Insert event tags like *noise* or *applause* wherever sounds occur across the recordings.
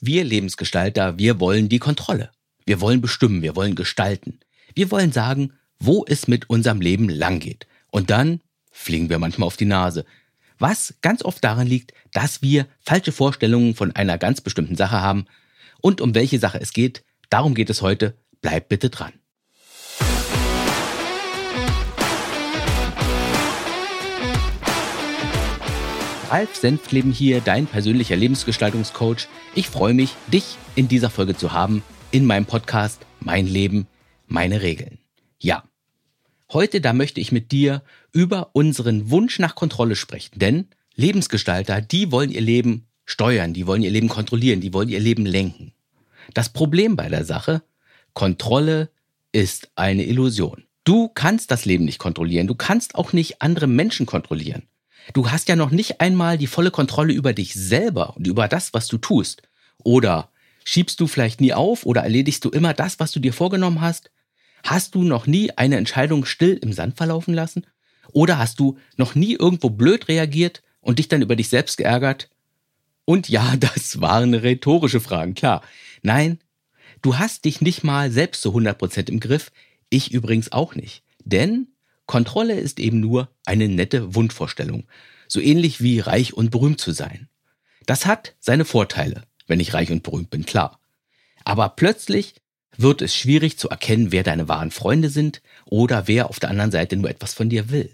Wir Lebensgestalter, wir wollen die Kontrolle. Wir wollen bestimmen, wir wollen gestalten. Wir wollen sagen, wo es mit unserem Leben lang geht. Und dann fliegen wir manchmal auf die Nase. Was ganz oft daran liegt, dass wir falsche Vorstellungen von einer ganz bestimmten Sache haben. Und um welche Sache es geht, darum geht es heute. Bleibt bitte dran. Ralf Senfleben hier, dein persönlicher Lebensgestaltungscoach. Ich freue mich, dich in dieser Folge zu haben, in meinem Podcast Mein Leben, meine Regeln. Ja, heute da möchte ich mit dir über unseren Wunsch nach Kontrolle sprechen, denn Lebensgestalter, die wollen ihr Leben steuern, die wollen ihr Leben kontrollieren, die wollen ihr Leben lenken. Das Problem bei der Sache, Kontrolle ist eine Illusion. Du kannst das Leben nicht kontrollieren, du kannst auch nicht andere Menschen kontrollieren. Du hast ja noch nicht einmal die volle Kontrolle über dich selber und über das, was du tust. Oder schiebst du vielleicht nie auf oder erledigst du immer das, was du dir vorgenommen hast? Hast du noch nie eine Entscheidung still im Sand verlaufen lassen? Oder hast du noch nie irgendwo blöd reagiert und dich dann über dich selbst geärgert? Und ja, *laughs* das waren rhetorische Fragen, klar. Nein, du hast dich nicht mal selbst zu 100% im Griff. Ich übrigens auch nicht. Denn Kontrolle ist eben nur eine nette Wunschvorstellung, so ähnlich wie reich und berühmt zu sein. Das hat seine Vorteile, wenn ich reich und berühmt bin, klar. Aber plötzlich wird es schwierig zu erkennen, wer deine wahren Freunde sind oder wer auf der anderen Seite nur etwas von dir will.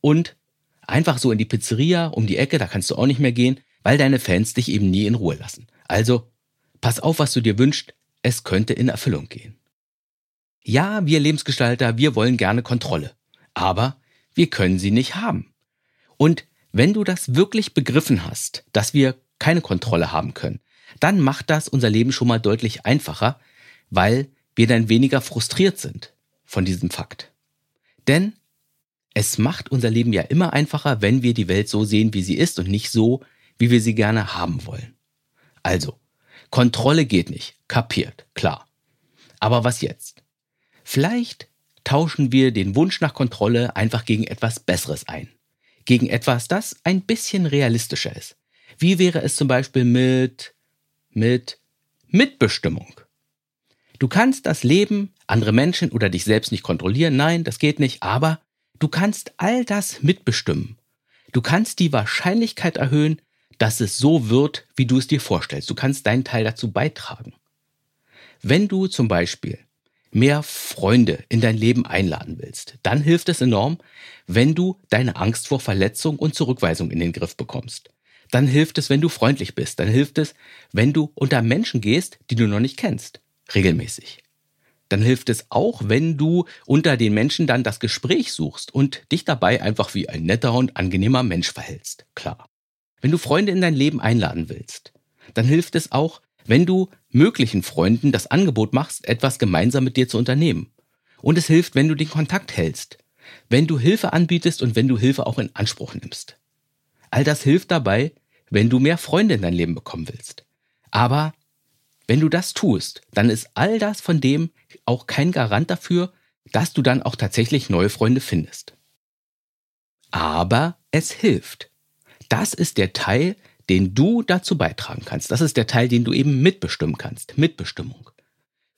Und einfach so in die Pizzeria um die Ecke, da kannst du auch nicht mehr gehen, weil deine Fans dich eben nie in Ruhe lassen. Also, pass auf, was du dir wünschst, es könnte in Erfüllung gehen. Ja, wir Lebensgestalter, wir wollen gerne Kontrolle. Aber wir können sie nicht haben. Und wenn du das wirklich begriffen hast, dass wir keine Kontrolle haben können, dann macht das unser Leben schon mal deutlich einfacher, weil wir dann weniger frustriert sind von diesem Fakt. Denn es macht unser Leben ja immer einfacher, wenn wir die Welt so sehen, wie sie ist und nicht so, wie wir sie gerne haben wollen. Also, Kontrolle geht nicht, kapiert, klar. Aber was jetzt? Vielleicht tauschen wir den Wunsch nach Kontrolle einfach gegen etwas Besseres ein. Gegen etwas, das ein bisschen realistischer ist. Wie wäre es zum Beispiel mit, mit Mitbestimmung? Du kannst das Leben, andere Menschen oder dich selbst nicht kontrollieren, nein, das geht nicht, aber du kannst all das mitbestimmen. Du kannst die Wahrscheinlichkeit erhöhen, dass es so wird, wie du es dir vorstellst. Du kannst deinen Teil dazu beitragen. Wenn du zum Beispiel mehr Freunde in dein Leben einladen willst, dann hilft es enorm, wenn du deine Angst vor Verletzung und Zurückweisung in den Griff bekommst. Dann hilft es, wenn du freundlich bist. Dann hilft es, wenn du unter Menschen gehst, die du noch nicht kennst. Regelmäßig. Dann hilft es auch, wenn du unter den Menschen dann das Gespräch suchst und dich dabei einfach wie ein netter und angenehmer Mensch verhältst. Klar. Wenn du Freunde in dein Leben einladen willst, dann hilft es auch, wenn du möglichen Freunden das Angebot machst, etwas gemeinsam mit dir zu unternehmen. Und es hilft, wenn du den Kontakt hältst, wenn du Hilfe anbietest und wenn du Hilfe auch in Anspruch nimmst. All das hilft dabei, wenn du mehr Freunde in dein Leben bekommen willst. Aber wenn du das tust, dann ist all das von dem auch kein Garant dafür, dass du dann auch tatsächlich neue Freunde findest. Aber es hilft. Das ist der Teil, den du dazu beitragen kannst. Das ist der Teil, den du eben mitbestimmen kannst. Mitbestimmung.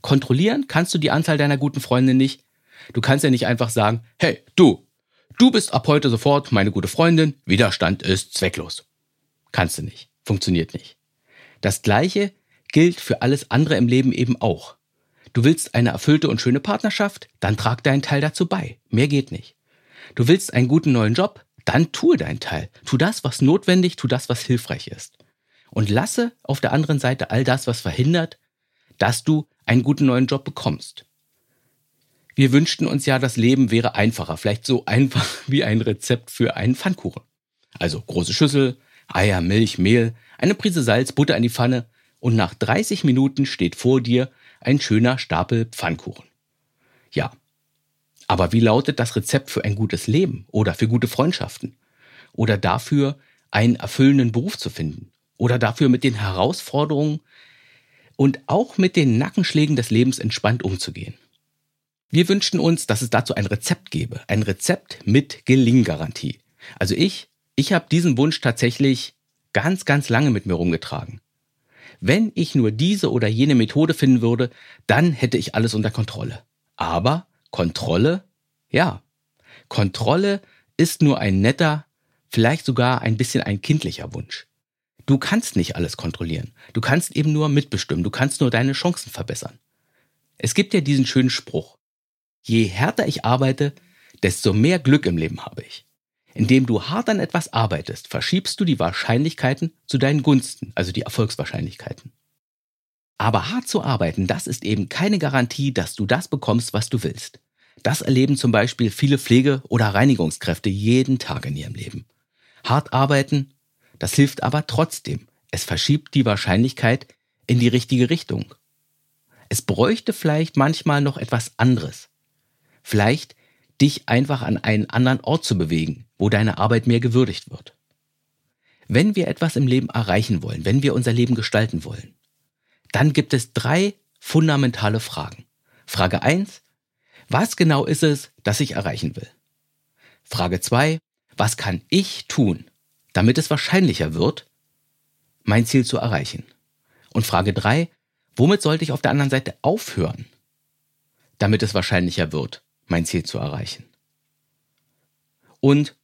Kontrollieren kannst du die Anzahl deiner guten Freunde nicht. Du kannst ja nicht einfach sagen, hey, du, du bist ab heute sofort meine gute Freundin, Widerstand ist zwecklos. Kannst du nicht. Funktioniert nicht. Das gleiche gilt für alles andere im Leben eben auch. Du willst eine erfüllte und schöne Partnerschaft, dann trag deinen Teil dazu bei. Mehr geht nicht. Du willst einen guten neuen Job, dann tue deinen Teil. Tu das, was notwendig, tu das, was hilfreich ist. Und lasse auf der anderen Seite all das, was verhindert, dass du einen guten neuen Job bekommst. Wir wünschten uns ja, das Leben wäre einfacher, vielleicht so einfach *laughs* wie ein Rezept für einen Pfannkuchen. Also große Schüssel, Eier, Milch, Mehl, eine Prise Salz, Butter in die Pfanne und nach 30 Minuten steht vor dir ein schöner Stapel Pfannkuchen. Ja, aber wie lautet das Rezept für ein gutes Leben oder für gute Freundschaften? Oder dafür, einen erfüllenden Beruf zu finden? Oder dafür mit den Herausforderungen und auch mit den Nackenschlägen des Lebens entspannt umzugehen? Wir wünschten uns, dass es dazu ein Rezept gäbe. Ein Rezept mit Gelinggarantie. Also ich, ich habe diesen Wunsch tatsächlich ganz, ganz lange mit mir rumgetragen. Wenn ich nur diese oder jene Methode finden würde, dann hätte ich alles unter Kontrolle. Aber Kontrolle, ja, Kontrolle ist nur ein netter, vielleicht sogar ein bisschen ein kindlicher Wunsch. Du kannst nicht alles kontrollieren. Du kannst eben nur mitbestimmen. Du kannst nur deine Chancen verbessern. Es gibt ja diesen schönen Spruch. Je härter ich arbeite, desto mehr Glück im Leben habe ich. Indem du hart an etwas arbeitest, verschiebst du die Wahrscheinlichkeiten zu deinen Gunsten, also die Erfolgswahrscheinlichkeiten. Aber hart zu arbeiten, das ist eben keine Garantie, dass du das bekommst, was du willst. Das erleben zum Beispiel viele Pflege- oder Reinigungskräfte jeden Tag in ihrem Leben. Hart arbeiten, das hilft aber trotzdem. Es verschiebt die Wahrscheinlichkeit in die richtige Richtung. Es bräuchte vielleicht manchmal noch etwas anderes. Vielleicht dich einfach an einen anderen Ort zu bewegen, wo deine Arbeit mehr gewürdigt wird. Wenn wir etwas im Leben erreichen wollen, wenn wir unser Leben gestalten wollen, dann gibt es drei fundamentale Fragen. Frage eins: Was genau ist es, das ich erreichen will? Frage zwei: Was kann ich tun, damit es wahrscheinlicher wird, mein Ziel zu erreichen? Und Frage drei: Womit sollte ich auf der anderen Seite aufhören, damit es wahrscheinlicher wird, mein Ziel zu erreichen? Und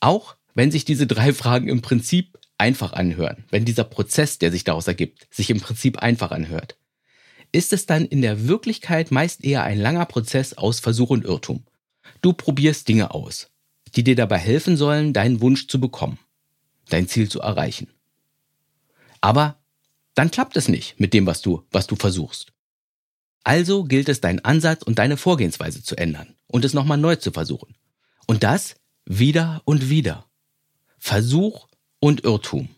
auch wenn sich diese drei Fragen im Prinzip einfach anhören, wenn dieser Prozess, der sich daraus ergibt, sich im Prinzip einfach anhört, ist es dann in der Wirklichkeit meist eher ein langer Prozess aus Versuch und Irrtum. Du probierst Dinge aus, die dir dabei helfen sollen, deinen Wunsch zu bekommen, dein Ziel zu erreichen. Aber dann klappt es nicht mit dem, was du, was du versuchst. Also gilt es, deinen Ansatz und deine Vorgehensweise zu ändern und es nochmal neu zu versuchen. Und das wieder und wieder. Versuch und Irrtum.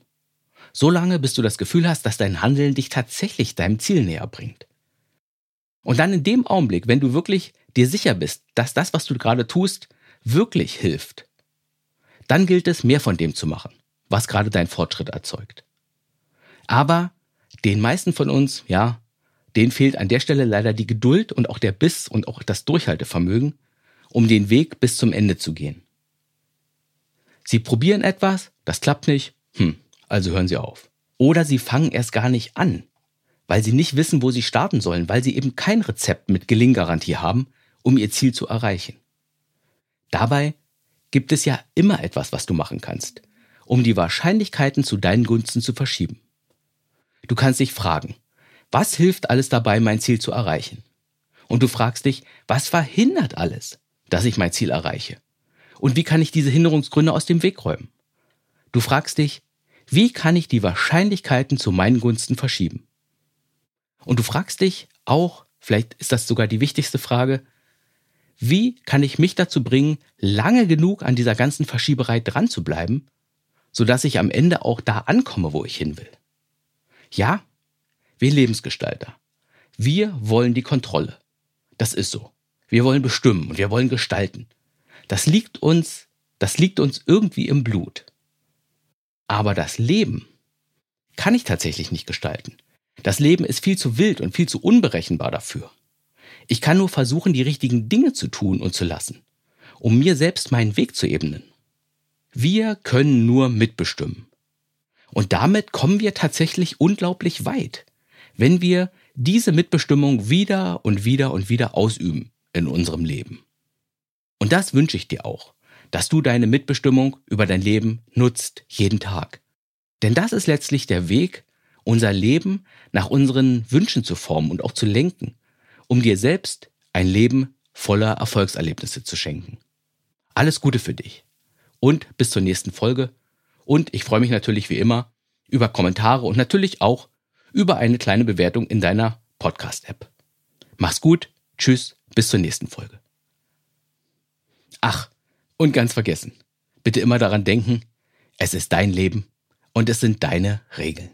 So lange, bis du das Gefühl hast, dass dein Handeln dich tatsächlich deinem Ziel näher bringt. Und dann in dem Augenblick, wenn du wirklich dir sicher bist, dass das, was du gerade tust, wirklich hilft, dann gilt es, mehr von dem zu machen, was gerade dein Fortschritt erzeugt. Aber den meisten von uns, ja, denen fehlt an der Stelle leider die Geduld und auch der Biss und auch das Durchhaltevermögen, um den Weg bis zum Ende zu gehen. Sie probieren etwas, das klappt nicht, hm, also hören Sie auf. Oder Sie fangen erst gar nicht an, weil Sie nicht wissen, wo Sie starten sollen, weil Sie eben kein Rezept mit Gelinggarantie haben, um Ihr Ziel zu erreichen. Dabei gibt es ja immer etwas, was du machen kannst, um die Wahrscheinlichkeiten zu deinen Gunsten zu verschieben. Du kannst dich fragen, was hilft alles dabei, mein Ziel zu erreichen? Und du fragst dich, was verhindert alles, dass ich mein Ziel erreiche? Und wie kann ich diese Hinderungsgründe aus dem Weg räumen? Du fragst dich, wie kann ich die Wahrscheinlichkeiten zu meinen Gunsten verschieben? Und du fragst dich auch, vielleicht ist das sogar die wichtigste Frage, wie kann ich mich dazu bringen, lange genug an dieser ganzen Verschieberei dran zu bleiben, sodass ich am Ende auch da ankomme, wo ich hin will? Ja, wir Lebensgestalter. Wir wollen die Kontrolle. Das ist so. Wir wollen bestimmen und wir wollen gestalten. Das liegt uns, das liegt uns irgendwie im Blut. Aber das Leben kann ich tatsächlich nicht gestalten. Das Leben ist viel zu wild und viel zu unberechenbar dafür. Ich kann nur versuchen, die richtigen Dinge zu tun und zu lassen, um mir selbst meinen Weg zu ebnen. Wir können nur mitbestimmen. Und damit kommen wir tatsächlich unglaublich weit, wenn wir diese Mitbestimmung wieder und wieder und wieder ausüben in unserem Leben. Und das wünsche ich dir auch, dass du deine Mitbestimmung über dein Leben nutzt, jeden Tag. Denn das ist letztlich der Weg, unser Leben nach unseren Wünschen zu formen und auch zu lenken, um dir selbst ein Leben voller Erfolgserlebnisse zu schenken. Alles Gute für dich und bis zur nächsten Folge. Und ich freue mich natürlich wie immer über Kommentare und natürlich auch über eine kleine Bewertung in deiner Podcast-App. Mach's gut, tschüss, bis zur nächsten Folge. Ach, und ganz vergessen, bitte immer daran denken, es ist dein Leben und es sind deine Regeln.